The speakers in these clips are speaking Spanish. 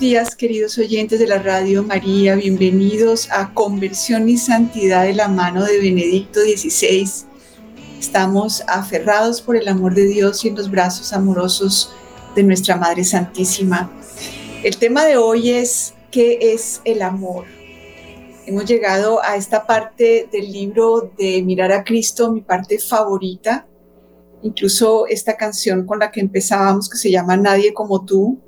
días, queridos oyentes de la Radio María. Bienvenidos a Conversión y Santidad de la mano de Benedicto XVI. Estamos aferrados por el amor de Dios y en los brazos amorosos de nuestra Madre Santísima. El tema de hoy es ¿qué es el amor? Hemos llegado a esta parte del libro de Mirar a Cristo, mi parte favorita. Incluso esta canción con la que empezábamos, que se llama Nadie como tú,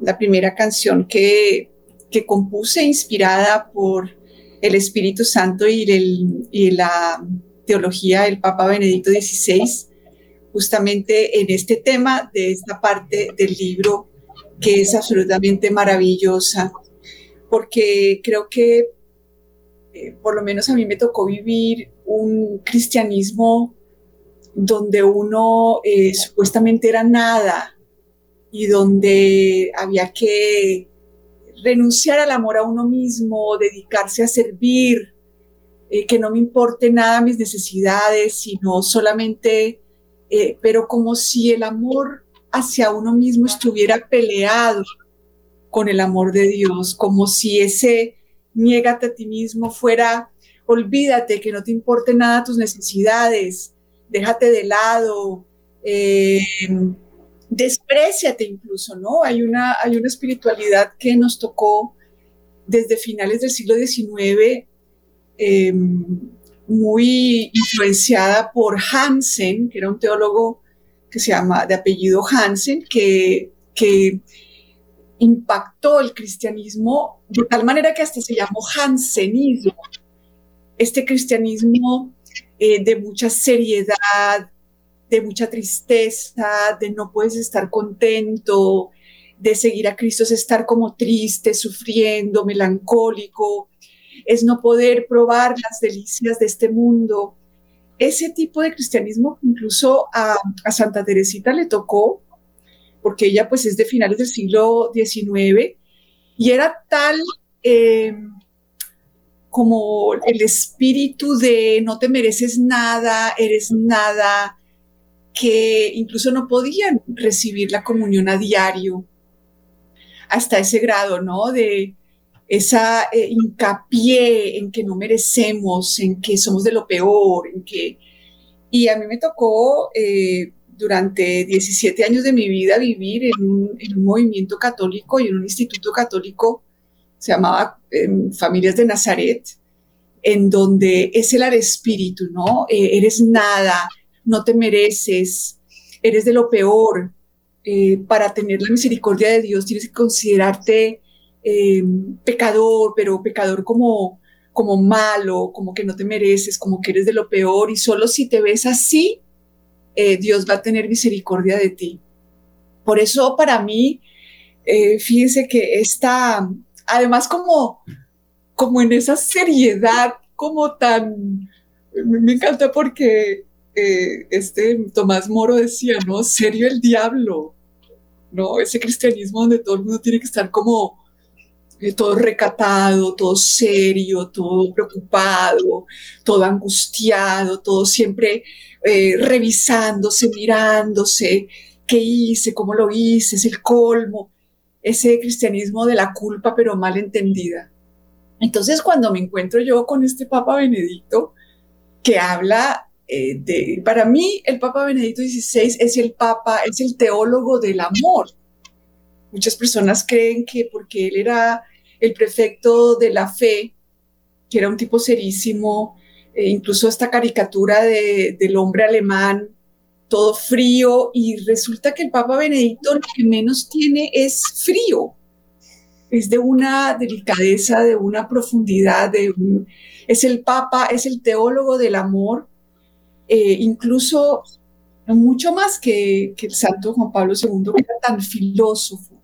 la primera canción que, que compuse inspirada por el Espíritu Santo y, el, y la teología del Papa Benedicto XVI, justamente en este tema de esta parte del libro que es absolutamente maravillosa, porque creo que eh, por lo menos a mí me tocó vivir un cristianismo donde uno eh, supuestamente era nada, y donde había que renunciar al amor a uno mismo, dedicarse a servir, eh, que no me importe nada mis necesidades, sino solamente, eh, pero como si el amor hacia uno mismo estuviera peleado con el amor de Dios, como si ese niégate a ti mismo fuera, olvídate que no te importe nada tus necesidades, déjate de lado. Eh, despreciate incluso, ¿no? Hay una, hay una espiritualidad que nos tocó desde finales del siglo XIX, em, muy influenciada por Hansen, que era un teólogo que se llama de apellido Hansen, que, que impactó el cristianismo de tal manera que hasta se llamó Hansenismo. Este cristianismo eh, de mucha seriedad, de mucha tristeza, de no puedes estar contento, de seguir a Cristo es estar como triste, sufriendo, melancólico, es no poder probar las delicias de este mundo. Ese tipo de cristianismo incluso a, Santa Teresita le tocó, porque ella pues es de finales del siglo XIX y era tal eh, como el espíritu de no te mereces nada, eres nada, que incluso no podían recibir la comunión a diario hasta ese grado, ¿no? De esa eh, hincapié en que no merecemos, en que somos de lo peor, en que... Y a mí me tocó eh, durante 17 años de mi vida vivir en un, movimiento católico y en un instituto católico, se llamaba em, Familias de Nazaret, en donde es el espíritu, ¿no? Eh, eres nada, no te mereces, eres de lo peor. Eh, para tener la misericordia de Dios tienes que considerarte eh, pecador, pero pecador como, como malo, como que no te mereces, como que eres de lo peor y solo si te ves así, eh, Dios va a tener misericordia de ti. Por eso para mí, fíjense que está, además como, como en esa seriedad, como tan, me encanta porque este Tomás Moro decía, ¿no? Serio el diablo, ¿no? Ese cristianismo donde todo el mundo tiene que estar como eh, todo recatado, todo serio, todo preocupado, todo angustiado, todo siempre eh, revisándose, mirándose, qué hice, cómo lo hice, es el colmo, ese cristianismo de la culpa pero mal entendida. Entonces cuando me encuentro yo con este Papa Benedicto, que habla eh, para mí, el Papa Benedicto XVI es el Papa, es el teólogo del amor. Muchas personas creen que porque él era el prefecto de la fe, que era un tipo serísimo, e incluso esta caricatura del hombre alemán, todo frío, y resulta que el Papa Benedicto lo que menos tiene es frío, es de una delicadeza, de una profundidad, de es el Papa, es el teólogo del amor, eh, incluso mucho más que, el santo Juan Pablo II, que era tan filósofo.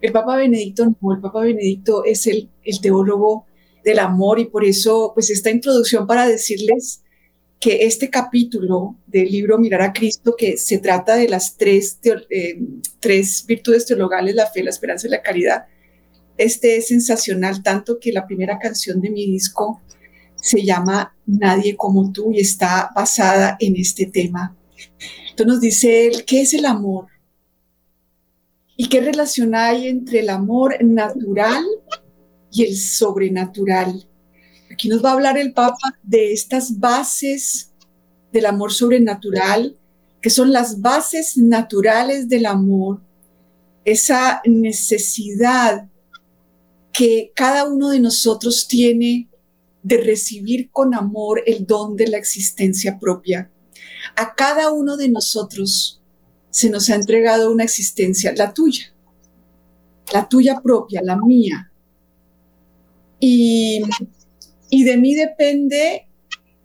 El Papa Benedicto el Papa Benedicto es el, teólogo del amor y por eso, pues esta introducción para decirles que este capítulo del libro Mirar a Cristo, que se trata de las tres, eh, tres virtudes teologales, la fe, la esperanza y la caridad, este es sensacional, tanto que la primera canción de mi disco se llama Nadie como tú y está basada en este tema. Entonces nos dice él, ¿qué es el amor? ¿Y qué relación hay entre el amor natural y el sobrenatural? Aquí nos va a hablar el Papa de estas bases del amor sobrenatural, que son las bases naturales del amor, esa necesidad que cada uno de nosotros tiene de recibir con amor el don de la existencia propia. A cada uno de nosotros se nos ha entregado una existencia, la tuya, la tuya propia, la mía. Y, y de mí depende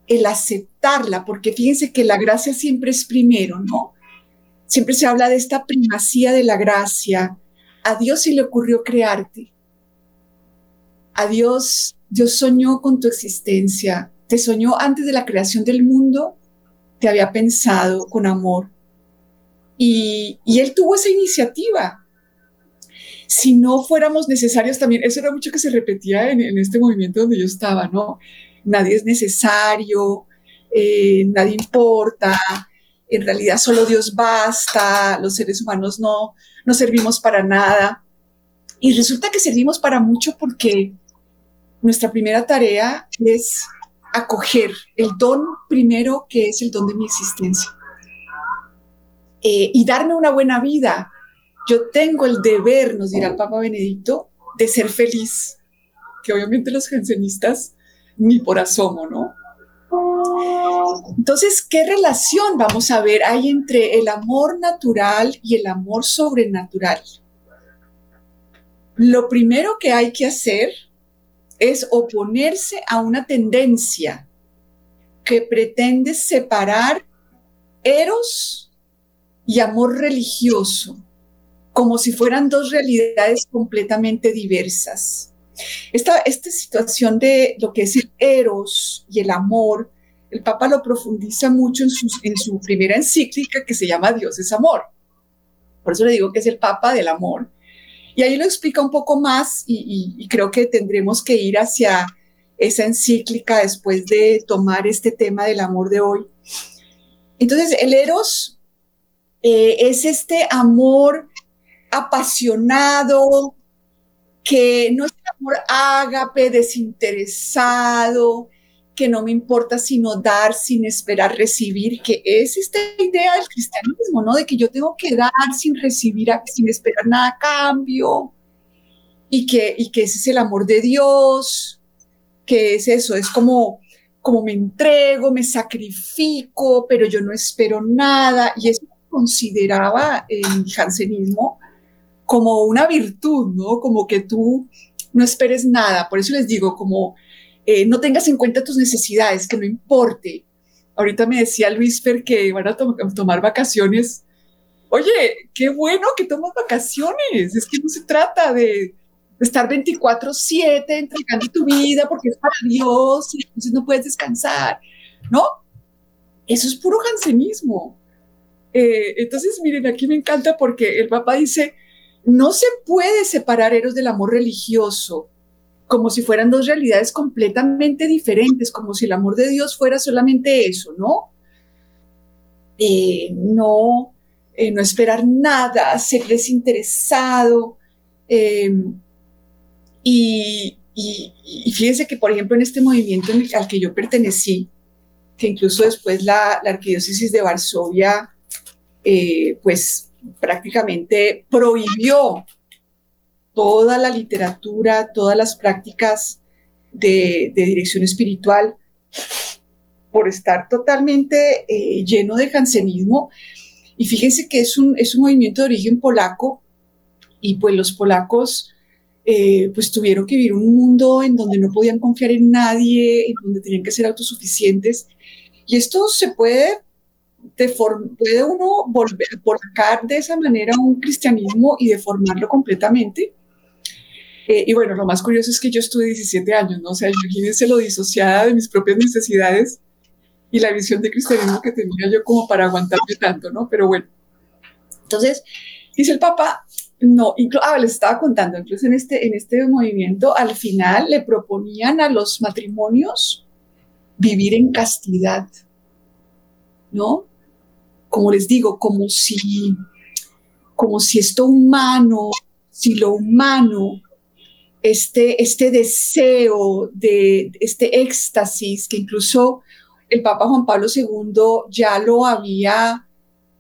el aceptarla, porque fíjense que la gracia siempre es primero, ¿no? Siempre se habla de esta primacía de la gracia. A Dios se le ocurrió crearte. A Dios, Dios soñó con tu existencia. Te soñó antes de la creación del mundo, te había pensado con amor. Y, Él tuvo esa iniciativa. Si no fuéramos necesarios también, eso era mucho que se repetía en, este movimiento donde yo estaba, ¿no? Nadie es necesario, eh, nadie importa, en realidad solo Dios basta, los seres humanos no, no servimos para nada. Y resulta que servimos para mucho porque nuestra primera tarea es acoger el don primero que es el don de mi existencia eh, y darme una buena vida. Yo tengo el deber, nos dirá el Papa Benedicto, de ser feliz, que obviamente los jansenistas ni por asomo, ¿no? Entonces, ¿qué relación vamos a ver hay entre el amor natural y el amor sobrenatural? Lo primero que hay que hacer es oponerse a una tendencia que pretende separar eros y amor religioso como si fueran dos realidades completamente diversas. Esta, situación de lo que es el eros y el amor, el Papa lo profundiza mucho en su primera encíclica que se llama Dios es amor. Por eso le digo que es el Papa del amor. Y ahí lo explica un poco más y, creo que tendremos que ir hacia esa encíclica después de tomar este tema del amor de hoy. Entonces, el eros eh, es este amor apasionado, que no es un amor ágape, desinteresado, que no me importa sino dar sin esperar recibir, que es esta idea del cristianismo, ¿no? De que yo tengo que dar sin recibir, sin esperar nada cambio, y que, y que ese es el amor de Dios, que es eso, es como, como me entrego, me sacrifico, pero yo no espero nada, y eso consideraba el jansenismo como una virtud, ¿no? Como que tú no esperes nada, por eso les digo, como eh, no tengas en cuenta tus necesidades, que no importe. Ahorita me decía Luis Fer que van a tomar vacaciones. Oye, qué bueno que tomas vacaciones. Es que no se trata de, estar 24/7 entregando tu vida porque es para Dios y entonces no puedes descansar. No, eso es puro jansenismo. Eh, entonces, miren, aquí me encanta porque el Papa dice, no se puede separar Eros del amor religioso como si fueran dos realidades completamente diferentes, como si el amor de Dios fuera solamente eso, ¿no? Eh, no, eh, no esperar nada, ser desinteresado. Eh, y, fíjense que, por ejemplo, en este movimiento al que yo pertenecí, que incluso después la, la arquidiócesis de Varsovia, pues prácticamente prohibió toda la literatura, todas las prácticas de, dirección espiritual, por estar totalmente eh, lleno de jansenismo. Y fíjense que es un, es un movimiento de origen polaco y pues los polacos eh, pues tuvieron que vivir un mundo en donde no podían confiar en nadie, en donde tenían que ser autosuficientes. Y esto se puede, puede uno volver, sacar de esa manera un cristianismo y deformarlo completamente. Eh, y bueno, lo más curioso es que yo estuve 17 años, ¿no? O sea, imagínense lo disociada de mis propias necesidades y la visión de cristianismo que tenía yo como para aguantarme tanto, ¿no? Pero bueno. Entonces, dice el Papa, no, ah, les estaba contando, incluso en este, en este movimiento, al final le proponían a los matrimonios vivir en castidad, ¿no? Como les digo, como si como si esto humano, si lo humano, este, este deseo de este éxtasis que incluso el Papa Juan Pablo II ya lo había,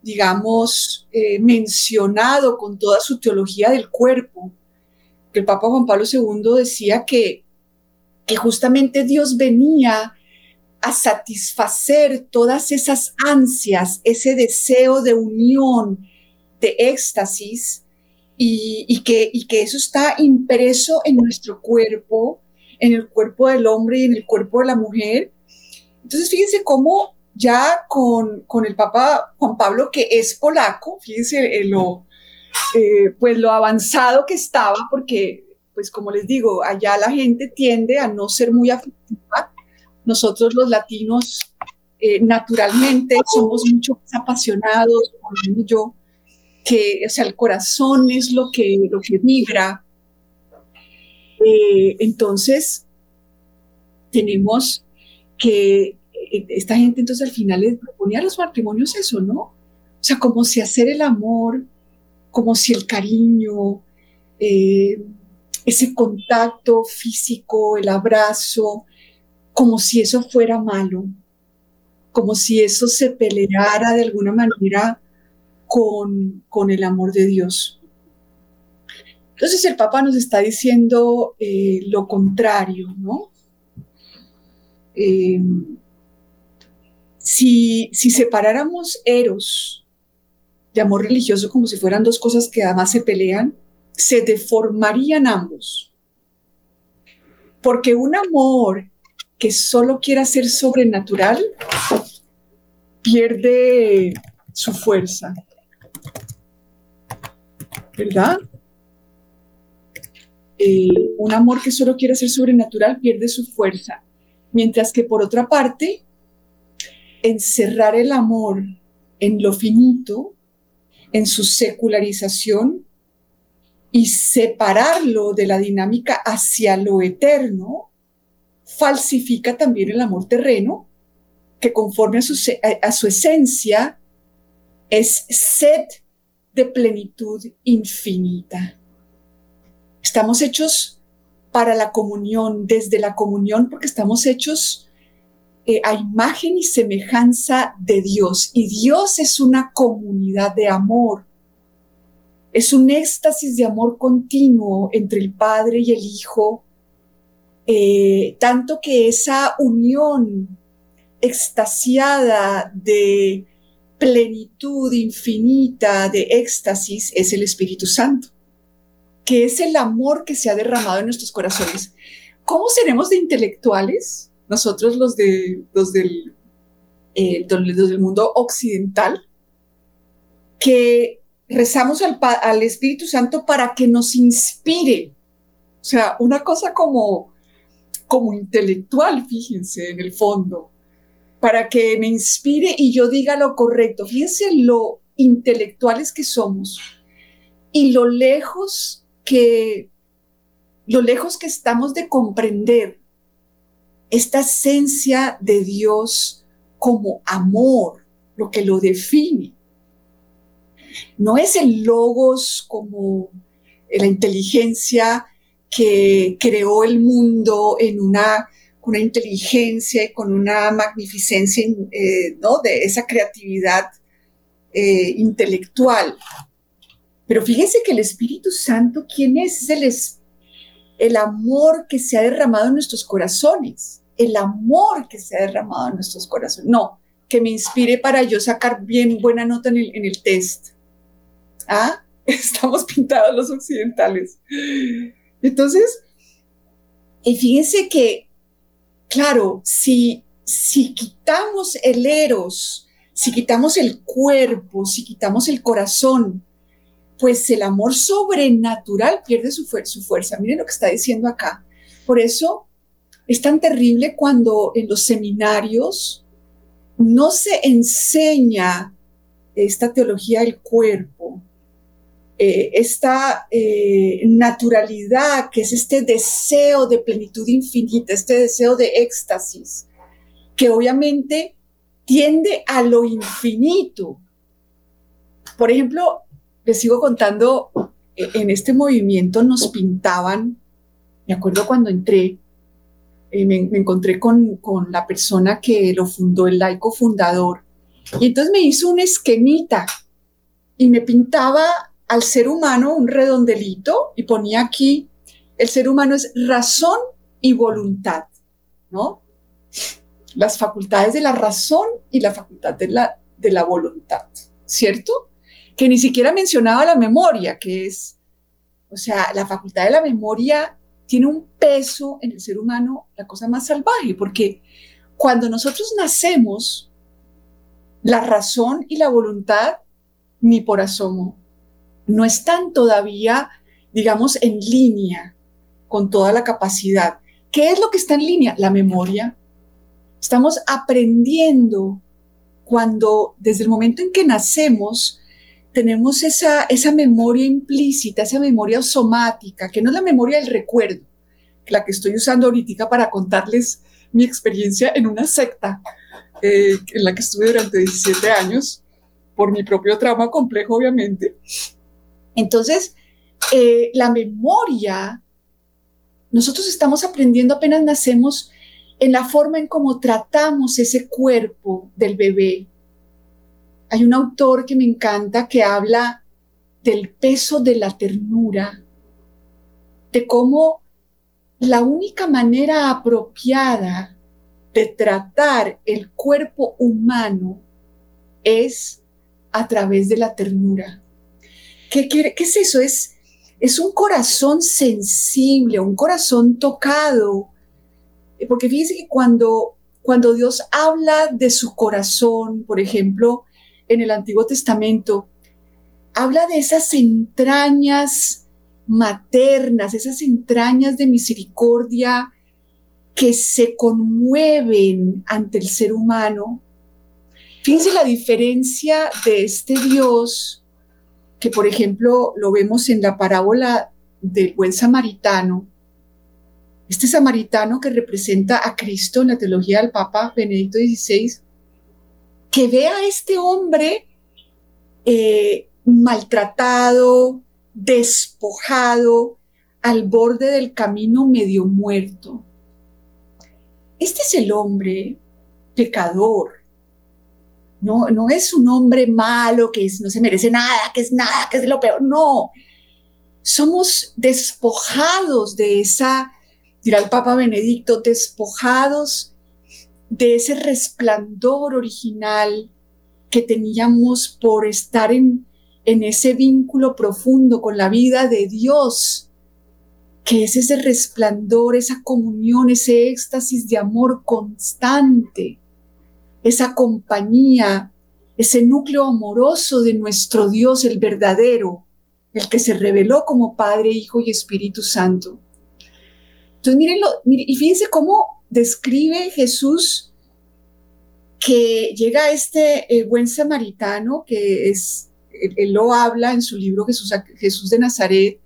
digamos, eh, mencionado con toda su teología del cuerpo, el Papa Juan Pablo II decía que, que justamente Dios venía a satisfacer todas esas ansias, ese deseo de unión, de éxtasis, y, que, y que eso está impreso en nuestro cuerpo, en el cuerpo del hombre y en el cuerpo de la mujer. Entonces, fíjense cómo ya con, con el Papa Juan Pablo, que es polaco, fíjense lo, eh, pues lo avanzado que estaba, porque, pues como les digo, allá la gente tiende a no ser muy afectiva. Nosotros los latinos, eh, naturalmente, somos mucho más apasionados, por yo, que, o sea, el corazón es lo que, lo que vibra. Eh, entonces, tenemos que, eh, esta gente entonces al final les proponía a los matrimonios eso, ¿no? O sea, como si hacer el amor, como si el cariño, eh, ese contacto físico, el abrazo, como si eso fuera malo, como si eso se peleara de alguna manera con, con el amor de Dios. Entonces el Papa nos está diciendo eh, lo contrario, ¿no? Eh, si, si separáramos eros de amor religioso como si fueran dos cosas que además se pelean, se deformarían ambos. Porque un amor que solo quiera ser sobrenatural pierde su fuerza. ¿Verdad? Eh, un amor que solo quiere ser sobrenatural pierde su fuerza, mientras que por otra parte, encerrar el amor en lo finito, en su secularización y separarlo de la dinámica hacia lo eterno, falsifica también el amor terreno, que conforme a su, a su esencia es sed de plenitud infinita. Estamos hechos para la comunión, desde la comunión, porque estamos hechos eh, a imagen y semejanza de Dios. Y Dios es una comunidad de amor. Es un éxtasis de amor continuo entre el Padre y el Hijo, eh, tanto que esa unión extasiada de plenitud infinita de éxtasis es el Espíritu Santo, que es el amor que se ha derramado en nuestros corazones. ¿Cómo seremos de intelectuales nosotros los, de, los, del, eh, del mundo occidental que rezamos al, al Espíritu Santo para que nos inspire? O sea, una cosa como, como intelectual, fíjense, en el fondo para que me inspire y yo diga lo correcto. Fíjense lo intelectuales que somos y lo lejos que lo lejos que estamos de comprender esta esencia de Dios como amor, lo que lo define. No es el logos como la inteligencia que creó el mundo en una una inteligencia y con una magnificencia eh, ¿no? de esa creatividad eh, intelectual. Pero fíjense que el Espíritu Santo, ¿quién es? Es el, el amor que se ha derramado en nuestros corazones, el amor que se ha derramado en nuestros corazones. No, que me inspire para yo sacar bien buena nota en el, en el test. ¿Ah? Estamos pintados los occidentales. Entonces, y fíjense que claro, si, si quitamos el eros, si quitamos el cuerpo, si quitamos el corazón, pues el amor sobrenatural pierde su, su fuerza. Miren lo que está diciendo acá. Por eso es tan terrible cuando en los seminarios no se enseña esta teología del cuerpo, eh, esta eh, naturalidad, que es este deseo de plenitud infinita, este deseo de éxtasis, que obviamente tiende a lo infinito. Por ejemplo, les sigo contando, e, en este movimiento nos pintaban, me acuerdo cuando entré, eh, me, encontré con, con la persona que lo fundó, el laico fundador, y entonces me hizo un esquemita y me pintaba al ser humano un redondelito y ponía aquí, el ser humano es razón y voluntad, ¿no? Las facultades de la razón y la facultad de la, de la voluntad, ¿cierto? Que ni siquiera mencionaba la memoria, que es, o sea, la facultad de la memoria tiene un peso en el ser humano, la cosa más salvaje, porque cuando nosotros nacemos, la razón y la voluntad ni por asomo no están todavía, digamos, en línea con toda la capacidad. ¿Qué es lo que está en línea? La memoria. Estamos aprendiendo cuando desde el momento en que nacemos tenemos esa, esa memoria implícita, esa memoria somática, que no es la memoria del recuerdo, la que estoy usando ahorita para contarles mi experiencia en una secta eh, en la que estuve durante 17 años, por mi propio trauma complejo, obviamente. Entonces, eh, la memoria, nosotros estamos aprendiendo apenas nacemos en la forma en cómo tratamos ese cuerpo del bebé. Hay un autor que me encanta que habla del peso de la ternura, de cómo la única manera apropiada de tratar el cuerpo humano es a través de la ternura. ¿Qué, es eso? Es, es un corazón sensible, un corazón tocado. Porque fíjense que cuando, cuando Dios habla de su corazón, por ejemplo, en el Antiguo Testamento, habla de esas entrañas maternas, esas entrañas de misericordia que se conmueven ante el ser humano. Fíjense la diferencia de este Dios, que por ejemplo lo vemos en la parábola del buen samaritano. Este samaritano que representa a Cristo en la teología del Papa Benedicto XVI, que ve a este hombre eh, maltratado, despojado, al borde del camino medio muerto. Este es el hombre pecador. No, no es un hombre malo que no se merece nada, que es nada, que es lo peor. No. Somos despojados de esa, dirá el Papa Benedicto, despojados de ese resplandor original que teníamos por estar en en ese vínculo profundo con la vida de Dios, que es ese resplandor, esa comunión, ese éxtasis de amor constante, esa compañía, ese núcleo amoroso de nuestro Dios, el verdadero, el que se reveló como Padre, Hijo y Espíritu Santo. Entonces, mírenlo, y fíjense cómo describe Jesús que llega este eh, buen samaritano, que es él, lo habla en su libro Jesús, Jesús de Nazaret,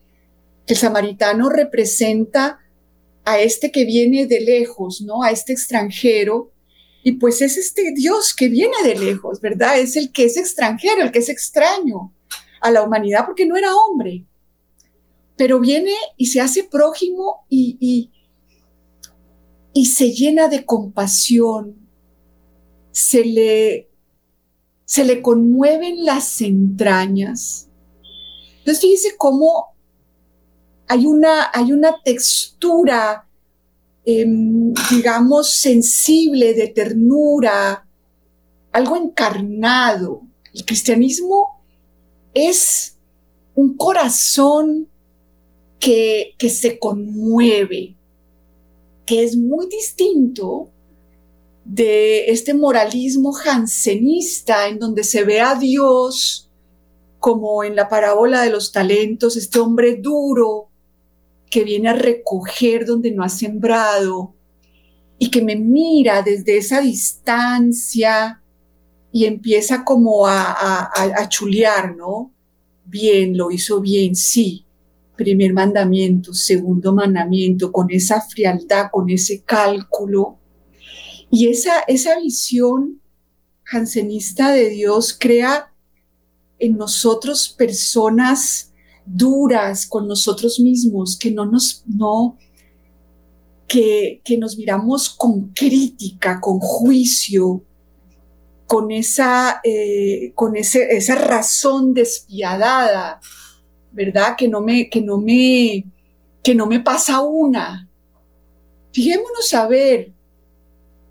que el samaritano representa a este que viene de lejos, ¿no? A este extranjero. Y pues es este Dios que viene de lejos, ¿verdad? Es el que es extranjero, el que es extraño a la humanidad porque no era hombre. Pero viene y se hace prójimo y, y, y se llena de compasión, se le se le conmueven las entrañas. Entonces fíjese cómo hay una, hay una textura, em, digamos, sensible, de ternura, algo encarnado. El cristianismo es un corazón que, que se conmueve, que es muy distinto de este moralismo jansenista en donde se ve a Dios como en la parábola de los talentos, este hombre duro que viene a recoger donde no ha sembrado y que me mira desde esa distancia y empieza como a, a, chulear, ¿no? Bien, lo hizo bien, sí. Primer mandamiento, segundo mandamiento, con esa frialdad, con ese cálculo y esa, esa visión jansenista de Dios crea en nosotros personas duras con nosotros mismos, que no nos, no, que, que nos miramos con crítica, con juicio, con esa, eh, con ese, esa razón despiadada, ¿verdad? Que no me, que no me, que no me pasa una. Fijémonos a ver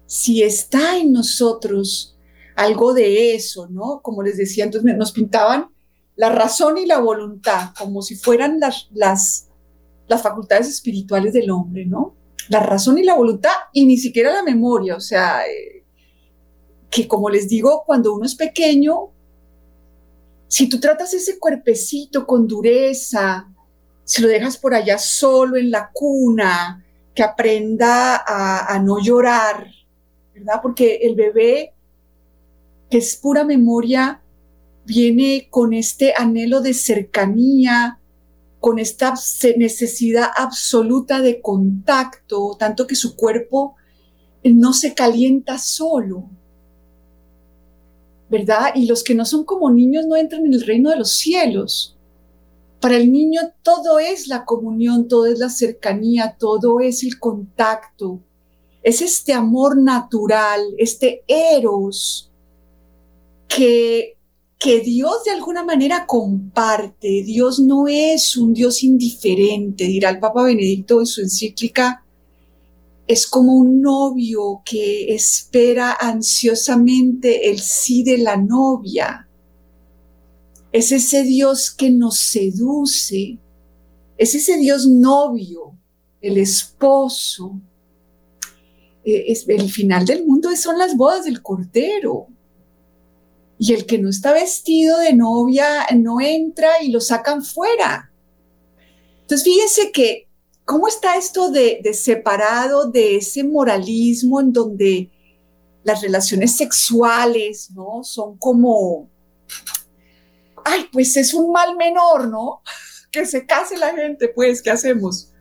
si está en nosotros algo de eso, ¿no? Como les decía, entonces nos pintaban la razón y la voluntad como si fueran las, las, las facultades espirituales del hombre, ¿no? La razón y la voluntad y ni siquiera la memoria, o sea, eh, que como les digo, cuando uno es pequeño, si tú tratas ese cuerpecito con dureza, si lo dejas por allá solo en la cuna, que aprenda a, a no llorar, ¿verdad? Porque el bebé, que es pura memoria, viene con este anhelo de cercanía, con esta necesidad absoluta de contacto, tanto que su cuerpo no se calienta solo, ¿verdad? Y los que no son como niños no entran en el reino de los cielos. Para el niño todo es la comunión, todo es la cercanía, todo es el contacto, es este amor natural, este eros que, que Dios de alguna manera comparte. Dios no es un Dios indiferente, dirá el Papa Benedicto en su encíclica. Es como un novio que espera ansiosamente el sí de la novia. Es ese Dios que nos seduce. Es ese Dios novio, el esposo, eh, es, el final del mundo son las bodas del Cordero. Y el que no está vestido de novia no entra y lo sacan fuera. Entonces, fíjense que, ¿cómo está esto de, separado de ese moralismo en donde las relaciones sexuales, ¿no? Son como, ay, pues es un mal menor, ¿no? Que se case la gente, pues, ¿qué hacemos?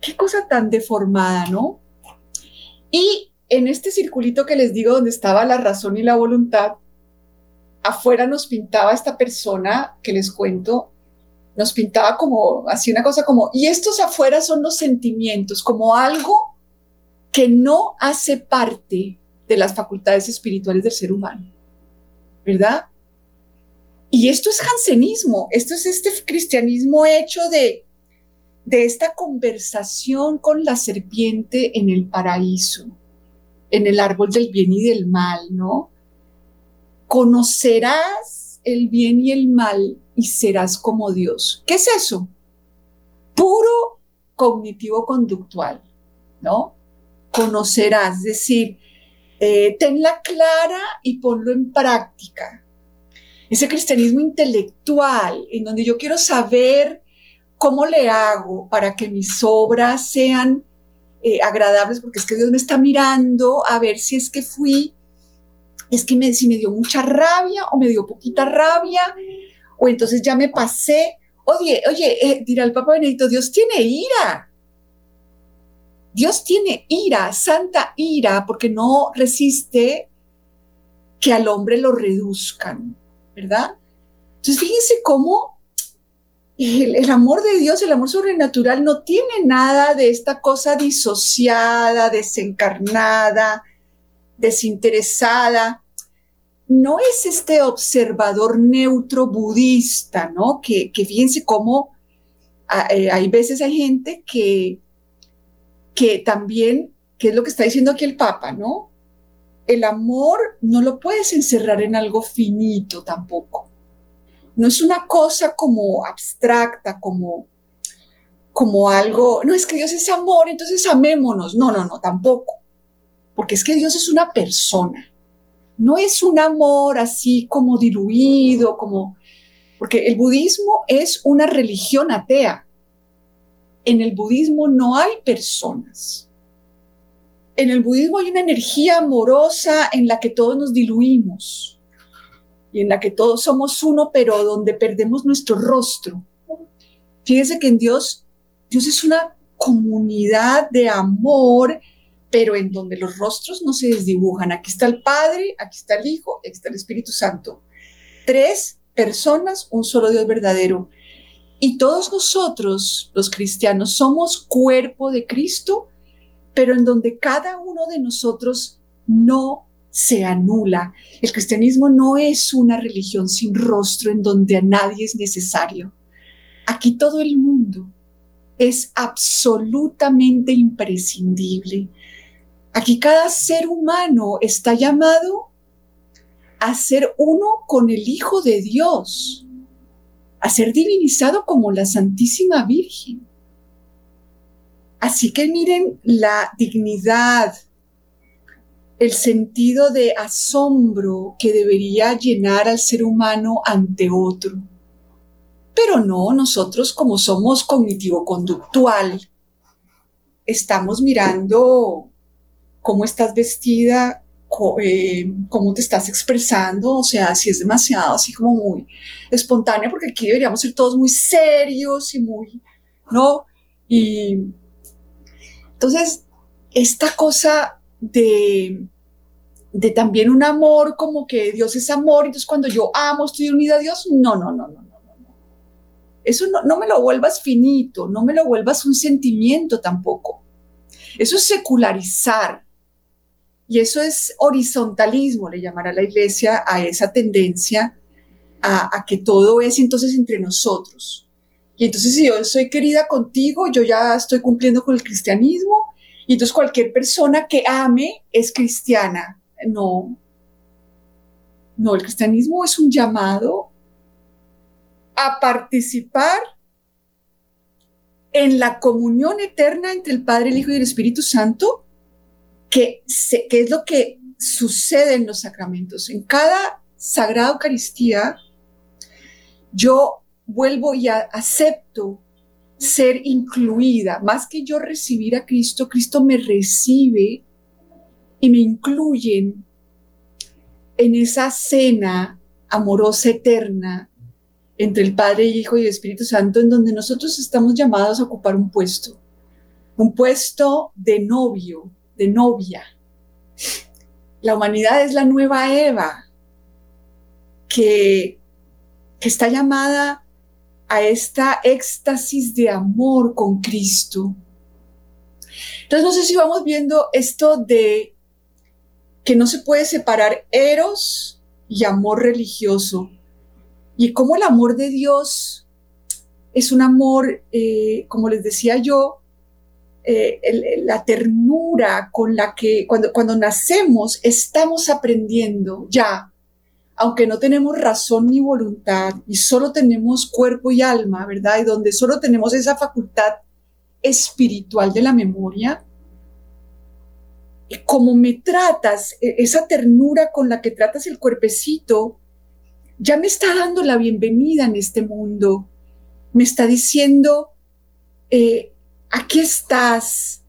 Qué cosa tan deformada, ¿no? Y en este circulito que les digo donde estaba la razón y la voluntad, afuera nos pintaba esta persona que les cuento, nos pintaba como, así una cosa como, y estos afuera son los sentimientos, como algo que no hace parte de las facultades espirituales del ser humano, ¿verdad? Y esto es jansenismo, esto es este cristianismo hecho de de esta conversación con la serpiente en el paraíso, en el árbol del bien y del mal, ¿no? Conocerás el bien y el mal y serás como Dios. ¿Qué es eso? Puro cognitivo conductual, ¿no? Conocerás, es decir, eh, tenla clara y ponlo en práctica. Ese cristianismo intelectual, en donde yo quiero saber ¿cómo le hago para que mis obras sean eh, agradables? Porque es que Dios me está mirando a ver si es que fui, es que me, si me dio mucha rabia o me dio poquita rabia, o entonces ya me pasé. Oye, oye, eh, dirá el Papa Benedicto, Dios tiene ira. Dios tiene ira, santa ira, porque no resiste que al hombre lo reduzcan, ¿verdad? Entonces fíjense cómo el, amor de Dios, el amor sobrenatural, no tiene nada de esta cosa disociada, desencarnada, desinteresada. No es este observador neutro budista, ¿no? Que, que fíjense cómo eh, hay veces hay gente que, que también, que es lo que está diciendo aquí el Papa, ¿no? El amor no lo puedes encerrar en algo finito tampoco no es una cosa como abstracta, como, como algo, no es que Dios es amor, entonces amémonos. No, no, no, tampoco. Porque es que Dios es una persona. No es un amor así como diluido, como... Porque el budismo es una religión atea. En el budismo no hay personas. En el budismo hay una energía amorosa en la que todos nos diluimos y en la que todos somos uno, pero donde perdemos nuestro rostro. Fíjese que en Dios, Dios es una comunidad de amor, pero en donde los rostros no se desdibujan. Aquí está el Padre, aquí está el Hijo, aquí está el Espíritu Santo. Tres personas, un solo Dios verdadero. Y todos nosotros, los cristianos, somos cuerpo de Cristo, pero en donde cada uno de nosotros no se anula. El cristianismo no es una religión sin rostro en donde a nadie es necesario. Aquí todo el mundo es absolutamente imprescindible. Aquí cada ser humano está llamado a ser uno con el Hijo de Dios, a ser divinizado como la Santísima Virgen. Así que miren la dignidad, el sentido de asombro que debería llenar al ser humano ante otro. Pero no, nosotros como somos cognitivo-conductual, estamos mirando cómo estás vestida, eh, cómo te estás expresando, o sea, si es demasiado así como muy espontáneo, porque aquí deberíamos ser todos muy serios y muy, ¿no? Y entonces, esta cosa de, de también un amor, como que Dios es amor, entonces cuando yo amo, estoy unida a Dios, no, no, no, no, no, no. Eso no, no me lo vuelvas finito, no me lo vuelvas un sentimiento tampoco. Eso es secularizar. Y eso es horizontalismo, le llamará la iglesia a esa tendencia a, que todo es entonces entre nosotros. Y entonces si yo soy querida contigo, yo ya estoy cumpliendo con el cristianismo. Y entonces cualquier persona que ame es cristiana. No. No, el cristianismo es un llamado a participar en la comunión eterna entre el Padre, el Hijo y el Espíritu Santo que, es lo que sucede en los sacramentos. En cada sagrada Eucaristía, yo vuelvo y acepto ser incluida. Más que yo recibir a Cristo, Cristo me recibe y me incluyen en esa cena amorosa eterna entre el Padre, Hijo y el Espíritu Santo, en donde nosotros estamos llamados a ocupar un puesto, un puesto de novio, de novia. La humanidad es la nueva Eva que, está llamada a esta éxtasis de amor con Cristo. Entonces, no sé si vamos viendo esto de que no se puede separar eros y amor religioso. Y cómo el amor de Dios es un amor, eh, como les decía yo, eh, la ternura con la que cuando, cuando nacemos estamos aprendiendo ya, aunque no tenemos razón ni voluntad y solo tenemos cuerpo y alma, ¿verdad? Y donde solo tenemos esa facultad espiritual de la memoria, y como me tratas, e, esa ternura con la que tratas el cuerpecito, ya me está dando la bienvenida en este mundo. Me está diciendo, eh, aquí estás,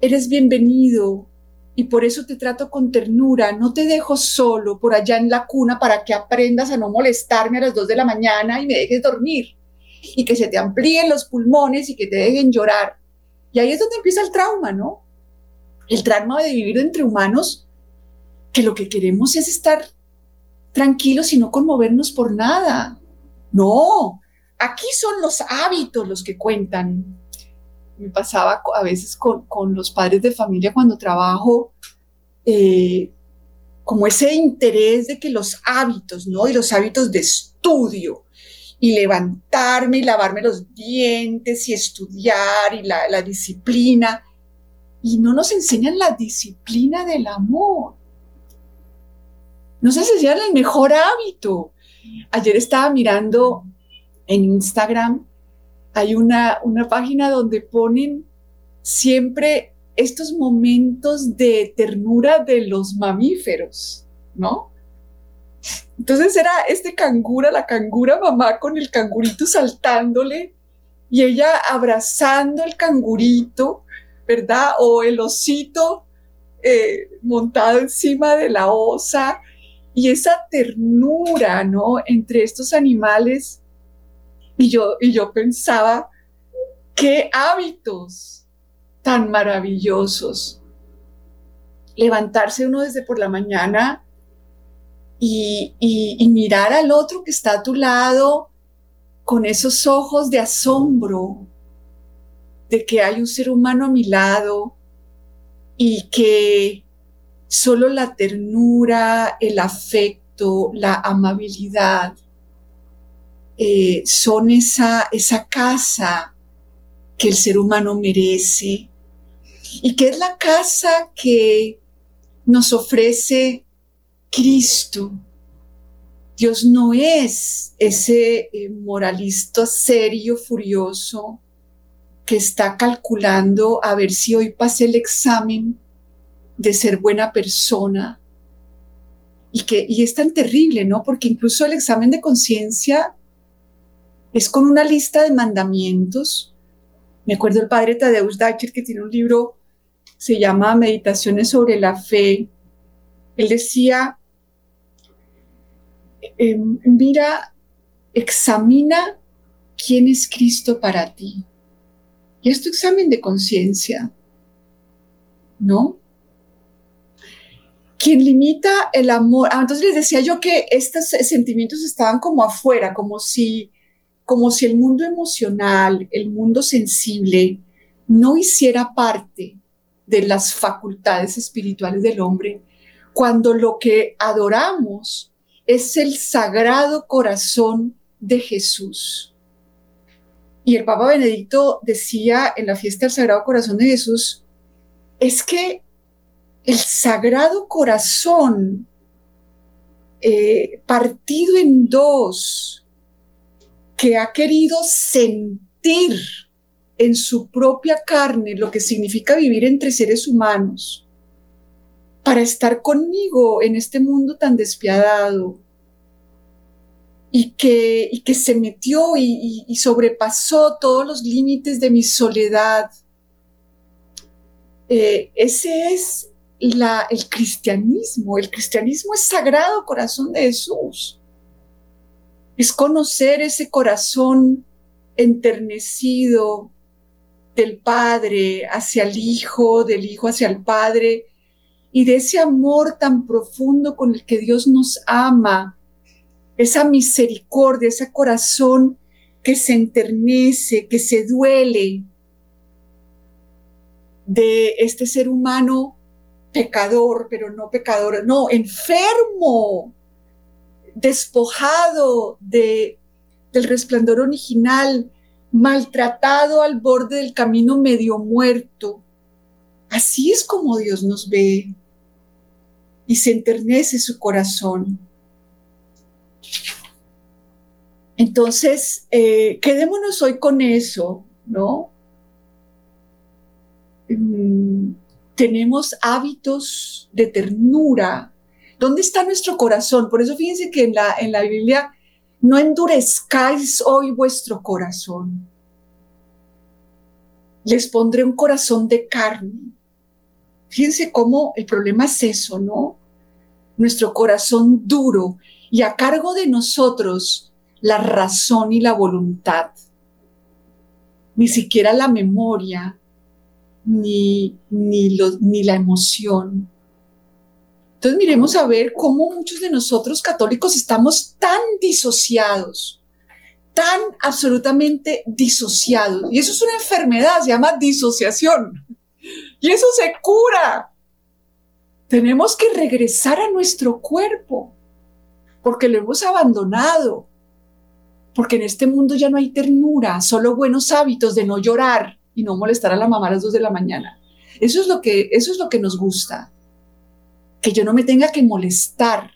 eres bienvenido y por eso te trato con ternura, no te dejo solo por allá en la cuna para que aprendas a no molestarme a las dos de la mañana y me dejes dormir y que se te amplíen los pulmones y que te dejen llorar. Y ahí es donde empieza el trauma, ¿no? El trauma de vivir entre humanos que lo que queremos es estar tranquilos y no conmovernos por nada. No, aquí son los hábitos los que cuentan me pasaba a veces con, los padres de familia cuando trabajo, eh, como ese interés de que los hábitos, ¿no? Y los hábitos de estudio, y levantarme y lavarme los dientes y estudiar y la, la disciplina. Y no nos enseñan la disciplina del amor. Nos enseñan el mejor hábito. Ayer estaba mirando en Instagram hay una, una página donde ponen siempre estos momentos de ternura de los mamíferos, ¿no? Entonces era este cangura, la cangura mamá con el cangurito saltándole y ella abrazando el cangurito, ¿verdad? O el osito eh, montado encima de la osa y esa ternura, ¿no? Entre estos animales y yo, y yo pensaba, qué hábitos tan maravillosos. Levantarse uno desde por la mañana y, y mirar al otro que está a tu lado con esos ojos de asombro de que hay un ser humano a mi lado y que solo la ternura, el afecto, la amabilidad eh, son esa, esa casa que el ser humano merece y que es la casa que nos ofrece Cristo. Dios no es ese eh, moralista serio, furioso, que está calculando a ver si hoy pasé el examen de ser buena persona. Y, que, y es tan terrible, ¿no? Porque incluso el examen de conciencia es con una lista de mandamientos. Me acuerdo el padre Tadeusz Dacher que tiene un libro, se llama Meditaciones sobre la fe. Él decía, em, mira, examina quién es Cristo para ti. Y es tu examen de conciencia, ¿no? Quien limita el amor, ah, entonces les decía yo que estos sentimientos estaban como afuera, como si, como si el mundo emocional, el mundo sensible, no hiciera parte de las facultades espirituales del hombre, cuando lo que adoramos es el sagrado corazón de Jesús. Y el Papa Benedicto decía en la fiesta del Sagrado Corazón de Jesús, es que el Sagrado Corazón eh, partido en dos, que ha querido sentir en su propia carne lo que significa vivir entre seres humanos, para estar conmigo en este mundo tan despiadado, y que, se metió y, sobrepasó todos los límites de mi soledad. Eh, ese es el cristianismo. El cristianismo es sagrado corazón de Jesús. Es conocer ese corazón enternecido del Padre hacia el Hijo, del Hijo hacia el Padre, y de ese amor tan profundo con el que Dios nos ama esa misericordia, ese corazón que se enternece, que se duele de este ser humano pecador, pero no pecador, no, enfermo, despojado de, del resplandor original, maltratado al borde del camino medio muerto. Así es como Dios nos ve y se enternece su corazón. Entonces, eh, quedémonos hoy con eso, ¿no? Mm, tenemos hábitos de ternura. ¿Dónde está nuestro corazón? Por eso fíjense que en la, en la Biblia no endurezcáis hoy vuestro corazón. Les pondré un corazón de carne. Fíjense cómo el problema es eso, ¿no? Nuestro corazón duro y a cargo de nosotros la razón y la voluntad, ni siquiera la memoria, ni, ni, ni la emoción. Entonces miremos a ver cómo muchos de nosotros católicos estamos tan disociados, tan absolutamente disociados. Y eso es una enfermedad, se llama disociación. Y eso se cura. Tenemos que regresar a nuestro cuerpo porque lo hemos abandonado, porque en este mundo ya no hay ternura, solo buenos hábitos de no llorar y no molestar a la mamá a las dos de la mañana. Eso es lo que, eso es lo que nos gusta, que yo no me tenga que molestar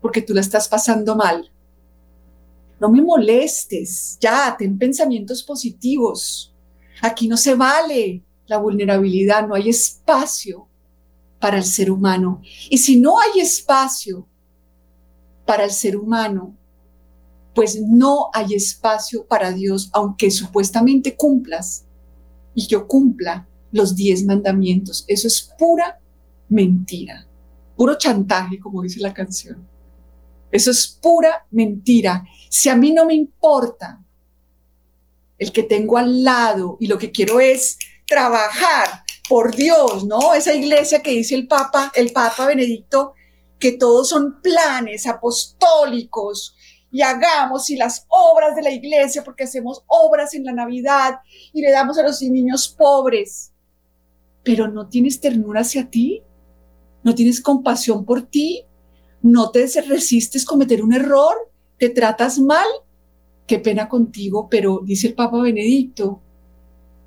porque tú la estás pasando mal. No me molestes, ya, ten pensamientos positivos. Aquí no se vale la vulnerabilidad, no hay espacio para el ser humano. Y si no hay espacio para el ser humano, pues no hay espacio para Dios, aunque supuestamente cumplas y yo cumpla los diez mandamientos. Eso es pura mentira, puro chantaje, como dice la canción. Eso es pura mentira. Si a mí no me importa el que tengo al lado y lo que quiero es trabajar por Dios, ¿no? Esa iglesia que dice el Papa, el Papa Benedicto que todos son planes apostólicos y hagamos y las obras de la iglesia porque hacemos obras en la Navidad y le damos a los niños pobres. Pero no tienes ternura hacia ti, no tienes compasión por ti, no te resistes cometer un error, te tratas mal. Qué pena contigo, pero dice el Papa Benedicto,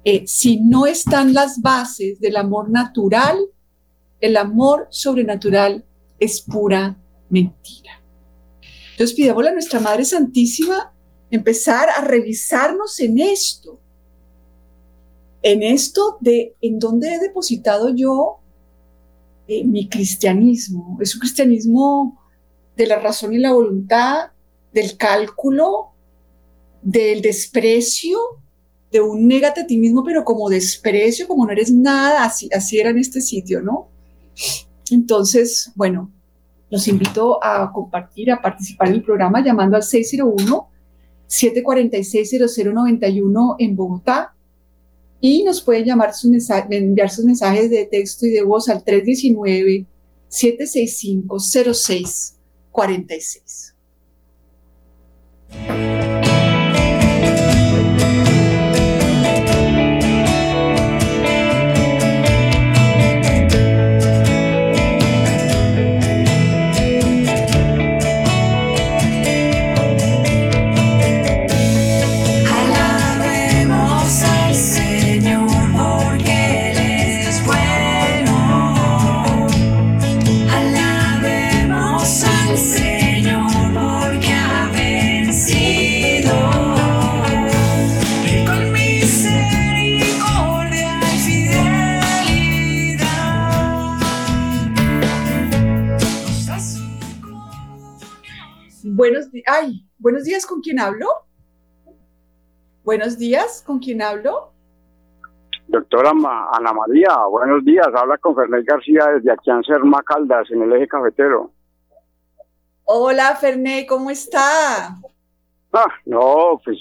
eh, si no están las bases del amor natural, el amor sobrenatural es pura mentira. Entonces pidamos a nuestra Madre Santísima empezar a revisarnos en esto, en esto de en dónde he depositado yo eh, mi cristianismo. Es un cristianismo de la razón y la voluntad, del cálculo, del desprecio, de un negate a ti mismo, pero como desprecio, como no eres nada, así, así era en este sitio, ¿no? Entonces, bueno, los invito a compartir, a participar en el programa llamando al 601-746-0091 en Bogotá y nos pueden llamar enviar sus mensajes de texto y de voz al 319-765-0646. Ay, buenos días, ¿con quién hablo? Buenos días, ¿con quién hablo? Doctora Ana María, buenos días. Habla con Fernández García desde aquí en Serma Caldas, en el eje cafetero. Hola, Ferné, ¿cómo está? Ah, no, pues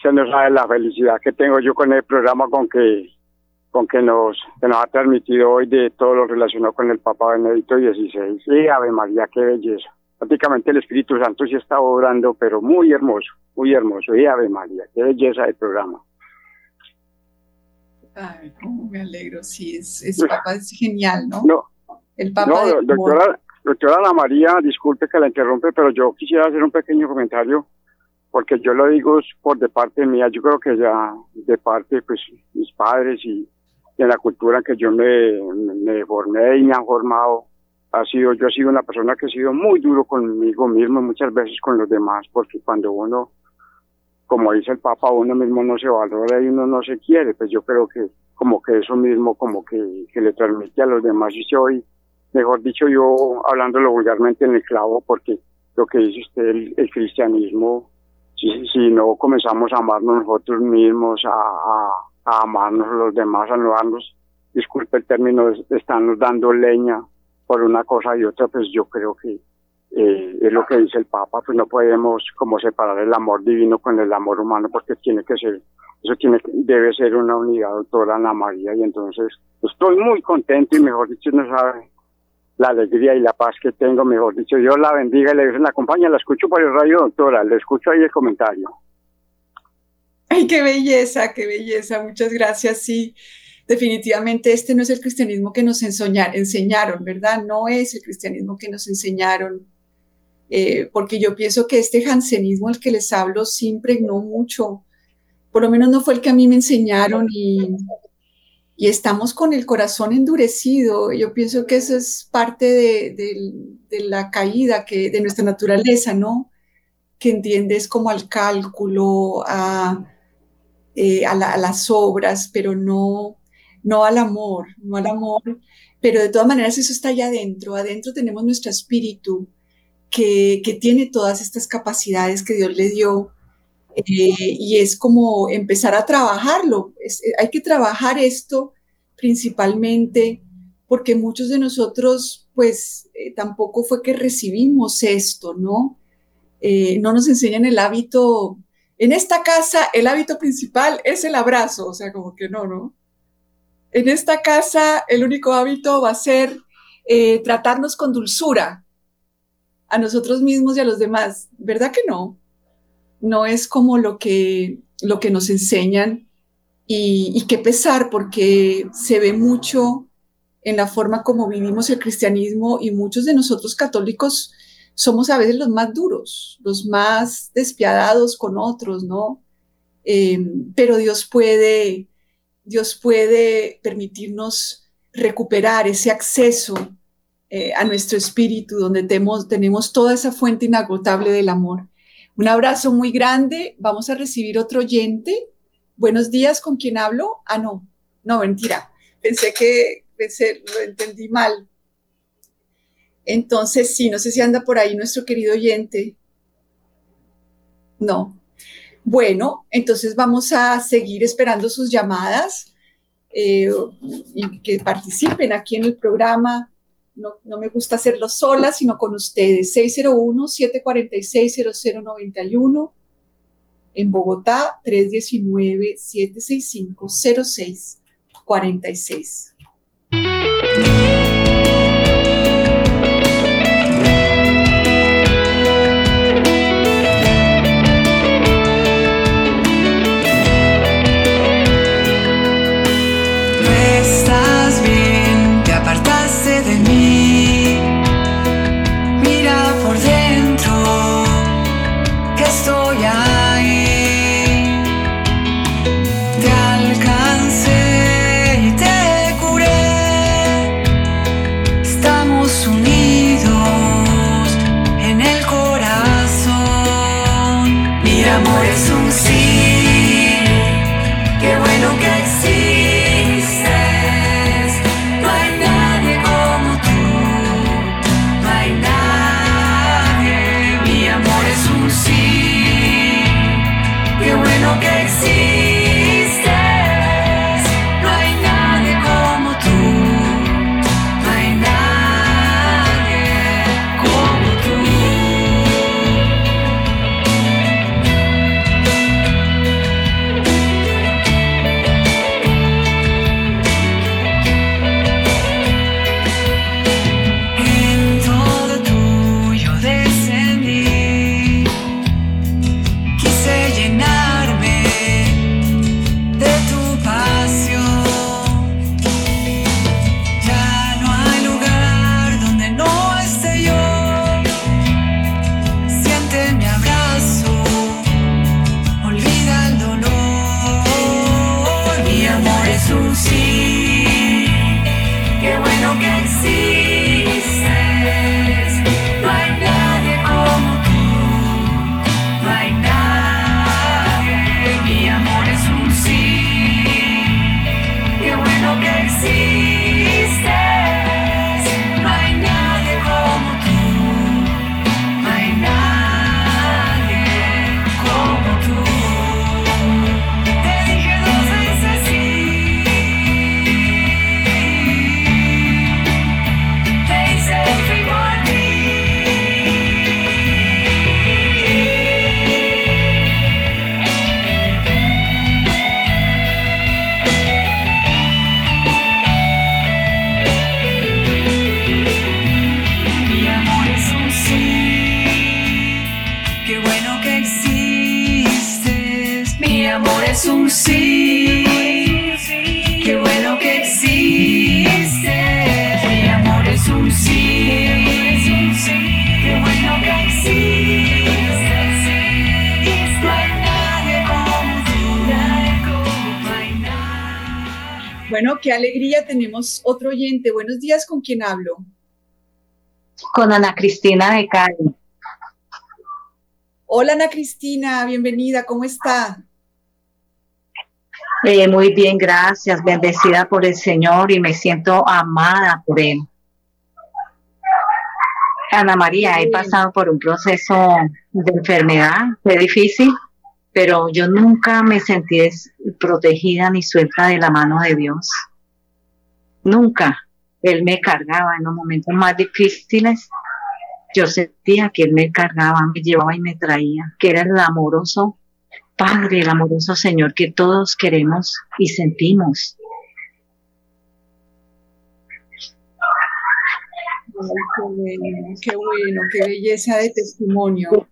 se nos sabe la felicidad que tengo yo con el programa con que con que nos, que nos ha transmitido hoy de todo lo relacionado con el Papa Benedicto XVI. Sí, Ave María, qué belleza prácticamente el Espíritu Santo sí está obrando, pero muy hermoso, muy hermoso. Y Ave María, qué belleza del programa. Ay, cómo me alegro, sí, es, es, Papa es genial, ¿no? No, el Papa no doctora, doctora Ana María, disculpe que la interrumpe, pero yo quisiera hacer un pequeño comentario, porque yo lo digo por de parte mía, yo creo que ya de parte, pues, mis padres y de la cultura que yo me, me formé y me han formado, ha sido, yo he sido una persona que he sido muy duro conmigo mismo, muchas veces con los demás, porque cuando uno, como dice el Papa, uno mismo no se valora y uno no se quiere, pues yo creo que como que eso mismo como que, que le transmite a los demás y soy, mejor dicho, yo hablándolo vulgarmente en el clavo, porque lo que dice usted, el, cristianismo, si, si no comenzamos a amarnos nosotros mismos, a, a, a amarnos los demás, a no darnos, disculpe el término, estamos dando leña por una cosa y otra, pues yo creo que eh, es lo que dice el Papa, pues no podemos como separar el amor divino con el amor humano porque tiene que ser, eso tiene debe ser una unidad, doctora Ana María, y entonces estoy muy contento y mejor dicho no sabe la alegría y la paz que tengo, mejor dicho, Dios la bendiga y le la acompaña, la escucho por el radio, doctora, le escucho ahí el comentario. Ay, qué belleza, qué belleza, muchas gracias, sí definitivamente este no es el cristianismo que nos enseñaron, ¿verdad? No es el cristianismo que nos enseñaron, eh, porque yo pienso que este jansenismo al que les hablo sí impregnó mucho, por lo menos no fue el que a mí me enseñaron y, estamos con el corazón endurecido. Yo pienso que eso es parte de, la caída que, de nuestra naturaleza, ¿no? Que entiendes como al cálculo, a, eh, a las obras, pero no, no al amor, no al amor, pero de todas maneras eso está allá adentro, adentro tenemos nuestro espíritu que, tiene todas estas capacidades que Dios le dio eh, y es como empezar a trabajarlo, eh, hay que trabajar esto principalmente porque muchos de nosotros pues eh, tampoco fue que recibimos esto, ¿no? no nos enseñan el hábito, en esta casa el hábito principal es el abrazo, o sea, como que no, ¿no? En esta casa el único hábito va a ser eh, tratarnos con dulzura a nosotros mismos y a los demás. ¿Verdad que no? No es como lo que, lo que nos enseñan y, y qué pesar porque se ve mucho en la forma como vivimos el cristianismo y muchos de nosotros católicos somos a veces los más duros, los más despiadados con otros, ¿no? Em, pero Dios puede, Dios puede permitirnos recuperar ese acceso eh, a nuestro espíritu, donde tenemos, toda esa fuente inagotable del amor. Un abrazo muy grande. Vamos a recibir otro oyente. Buenos días, ¿con quién hablo? Ah, no, no, mentira. Pensé que pensé, lo entendí mal. Entonces, sí, no sé si anda por ahí nuestro querido oyente. No. Bueno, entonces vamos a seguir esperando sus llamadas eh, y que participen aquí en el programa. No, no, me gusta hacerlo sola, sino con ustedes. 601-746-0091. En Bogotá, 319-765-0646. Tenemos otro oyente. Buenos días, ¿con quién hablo? Con Ana Cristina de Cali. Hola Ana Cristina, bienvenida, ¿cómo está? Eh, muy bien, gracias, bendecida por el Señor y me siento amada por Él. Ana María, he pasado por un proceso de enfermedad, fue difícil, pero yo nunca me sentí protegida ni suelta de la mano de Dios. Nunca. Él me cargaba en los momentos más difíciles. Yo sentía que Él me cargaba, me llevaba y me traía, que era el amoroso Padre, el amoroso Señor que todos queremos y sentimos. qué bueno, qué belleza de testimonio.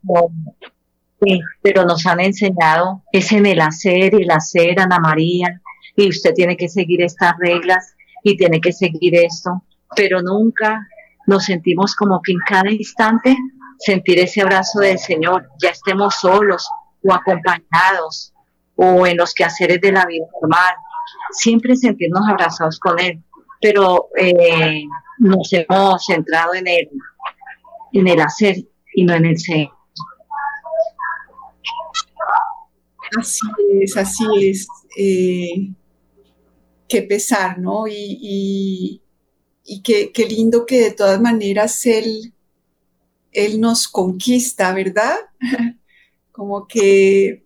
Sí, pero nos han enseñado, es en el hacer y el hacer, Ana María, y usted tiene que seguir estas reglas y tiene que seguir esto, pero nunca nos sentimos como que en cada instante sentir ese abrazo del Señor, ya estemos solos o acompañados o en los quehaceres de la vida normal, siempre sentirnos abrazados con Él, pero eh, nos hemos centrado en el, en el hacer y no en el ser. Así es, así es. Eh, qué pesar, ¿no? Y, y, qué, lindo que de todas maneras Él, él nos conquista, ¿verdad? Como que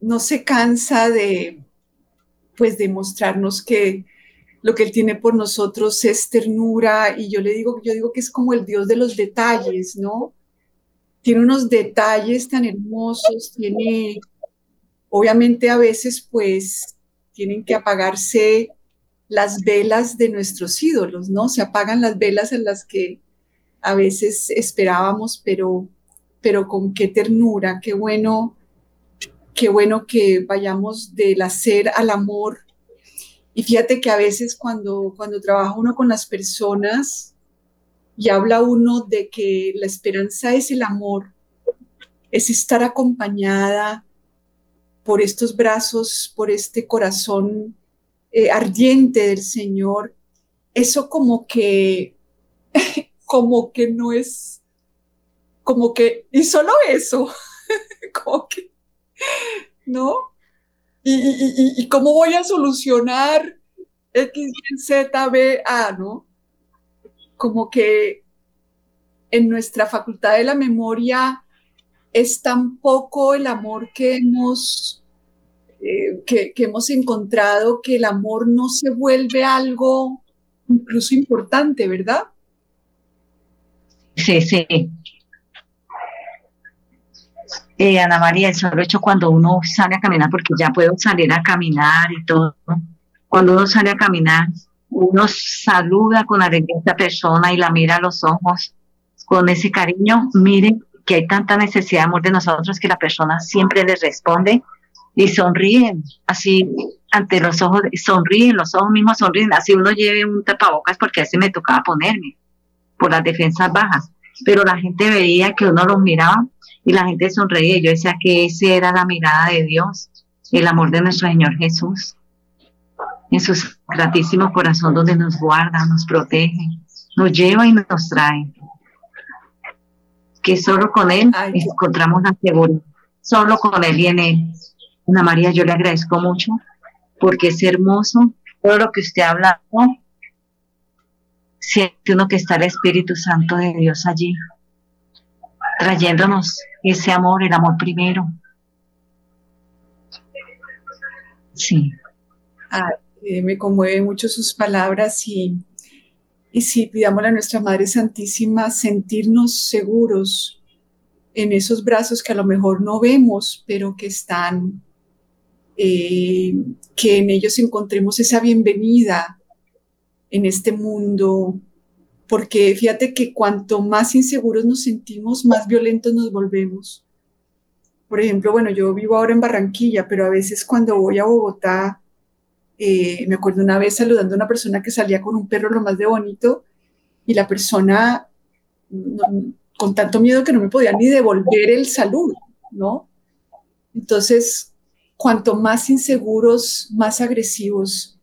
no se cansa de, pues, de mostrarnos que lo que Él tiene por nosotros es ternura y yo le digo, yo digo que es como el Dios de los detalles, ¿no? Tiene unos detalles tan hermosos, tiene Obviamente a veces pues tienen que apagarse las velas de nuestros ídolos, ¿no? Se apagan las velas en las que a veces esperábamos, pero, pero con qué ternura, qué bueno, qué bueno que vayamos del hacer al amor. Y fíjate que a veces cuando, cuando trabaja uno con las personas y habla uno de que la esperanza es el amor, es estar acompañada, por estos brazos, por este corazón eh, ardiente del Señor, eso como que, como que no es, como que, y solo eso, como que, ¿no? Y, y, cómo voy a solucionar X, Z, B, A, ¿no? Como que en nuestra facultad de la memoria es tan poco el amor que hemos, eh, que, hemos encontrado que el amor no se vuelve algo incluso importante, ¿verdad? Sí, sí. Eh, Ana María, eso lo he hecho cuando uno sale a caminar, porque ya puedo salir a caminar y todo. Cuando uno sale a caminar, uno saluda con alegría a esta persona y la mira a los ojos con ese cariño. Miren que hay tanta necesidad de amor de nosotros que la persona siempre les responde y sonríen, así ante los ojos, sonríen, los ojos mismos sonríen, así uno lleve un tapabocas porque a veces me tocaba ponerme por las defensas bajas, pero la gente veía que uno los miraba y la gente sonreía, yo decía que esa era la mirada de Dios, el amor de nuestro Señor Jesús, en su gratísimo corazón donde nos guarda, nos protege, nos lleva y nos trae que solo con Él encontramos la seguridad, solo con Él y en Él. Ana María, yo le agradezco mucho porque es hermoso todo lo que usted ha hablado. Siente uno que está el Espíritu Santo de Dios allí, trayéndonos ese amor, el amor primero. Sí. Eh, me conmueve mucho sus palabras y y si pidámosle a nuestra Madre Santísima sentirnos seguros en esos brazos que a lo mejor no vemos, pero que están, eh, que en ellos encontremos esa bienvenida en este mundo, porque fíjate que cuanto más inseguros nos sentimos, más violentos nos volvemos. Por ejemplo, bueno, yo vivo ahora en Barranquilla, pero a veces cuando voy a Bogotá, eh, me acuerdo una vez saludando a una persona que salía con un perro lo más de bonito y la persona con tanto miedo que no me podía ni devolver el saludo, ¿no? Entonces, cuanto más inseguros, más agresivos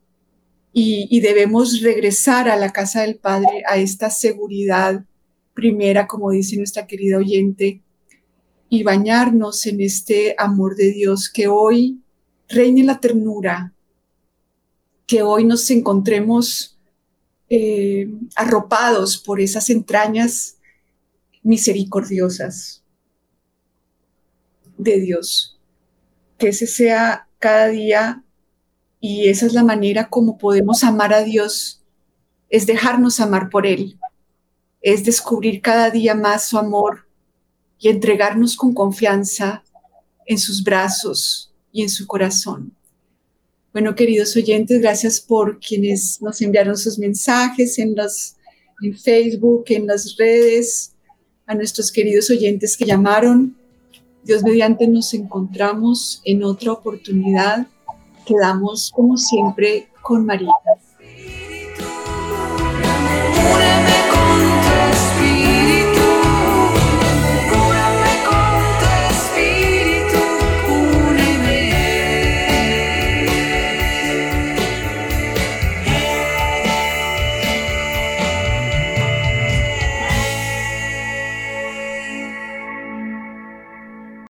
y, debemos regresar a la casa del Padre, a esta seguridad primera, como dice nuestra querida oyente, y bañarnos en este amor de Dios que hoy reine la ternura, que hoy nos encontremos eh, arropados por esas entrañas misericordiosas de Dios. Que ese sea cada día y esa es la manera como podemos amar a Dios, es dejarnos amar por Él, es descubrir cada día más su amor y entregarnos con confianza en sus brazos y en su corazón. Bueno, queridos oyentes, gracias por quienes nos enviaron sus mensajes en los en Facebook, en las redes, a nuestros queridos oyentes que llamaron. Dios mediante nos encontramos en otra oportunidad. Quedamos como siempre con María.